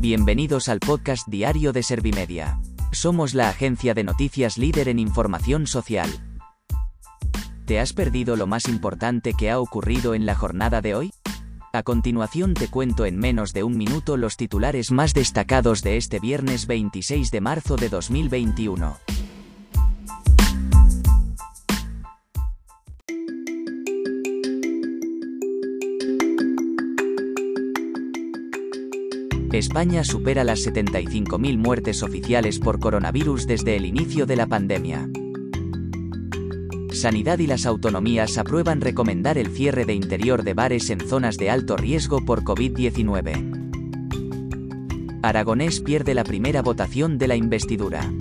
Bienvenidos al podcast diario de Servimedia. Somos la agencia de noticias líder en información social. ¿Te has perdido lo más importante que ha ocurrido en la jornada de hoy? A continuación te cuento en menos de un minuto los titulares más destacados de este viernes 26 de marzo de 2021. España supera las 75.000 muertes oficiales por coronavirus desde el inicio de la pandemia. Sanidad y las autonomías aprueban recomendar el cierre de interior de bares en zonas de alto riesgo por COVID-19. Aragonés pierde la primera votación de la investidura.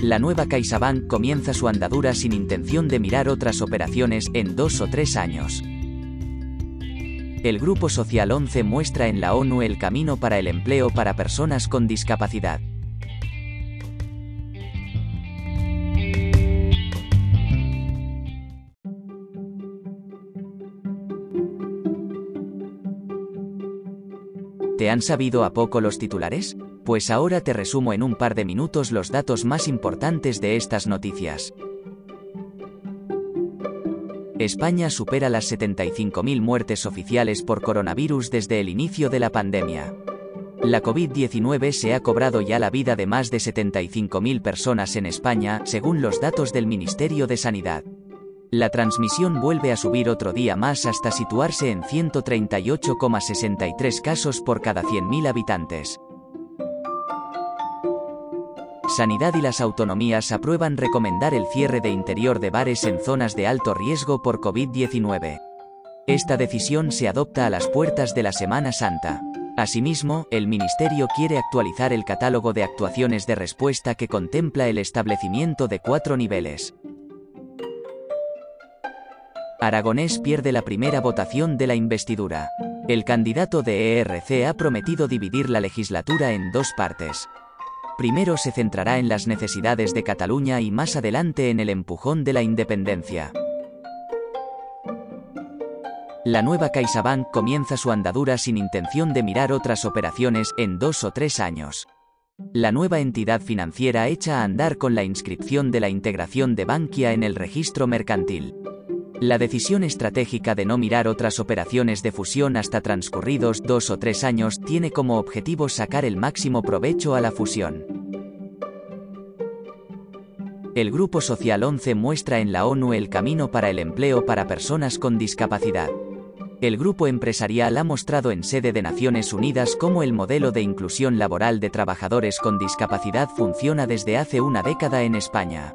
La nueva CaixaBank comienza su andadura sin intención de mirar otras operaciones en dos o tres años. El Grupo Social 11 muestra en la ONU el camino para el empleo para personas con discapacidad. ¿Te han sabido a poco los titulares? Pues ahora te resumo en un par de minutos los datos más importantes de estas noticias. España supera las 75.000 muertes oficiales por coronavirus desde el inicio de la pandemia. La COVID-19 se ha cobrado ya la vida de más de 75.000 personas en España, según los datos del Ministerio de Sanidad. La transmisión vuelve a subir otro día más hasta situarse en 138,63 casos por cada 100.000 habitantes. Sanidad y las autonomías aprueban recomendar el cierre de interior de bares en zonas de alto riesgo por COVID-19. Esta decisión se adopta a las puertas de la Semana Santa. Asimismo, el Ministerio quiere actualizar el catálogo de actuaciones de respuesta que contempla el establecimiento de cuatro niveles. Aragonés pierde la primera votación de la investidura. El candidato de ERC ha prometido dividir la legislatura en dos partes. Primero se centrará en las necesidades de Cataluña y más adelante en el empujón de la independencia. La nueva CaixaBank comienza su andadura sin intención de mirar otras operaciones en dos o tres años. La nueva entidad financiera echa a andar con la inscripción de la integración de Bankia en el registro mercantil. La decisión estratégica de no mirar otras operaciones de fusión hasta transcurridos dos o tres años tiene como objetivo sacar el máximo provecho a la fusión. El Grupo Social 11 muestra en la ONU el camino para el empleo para personas con discapacidad. El grupo empresarial ha mostrado en sede de Naciones Unidas cómo el modelo de inclusión laboral de trabajadores con discapacidad funciona desde hace una década en España.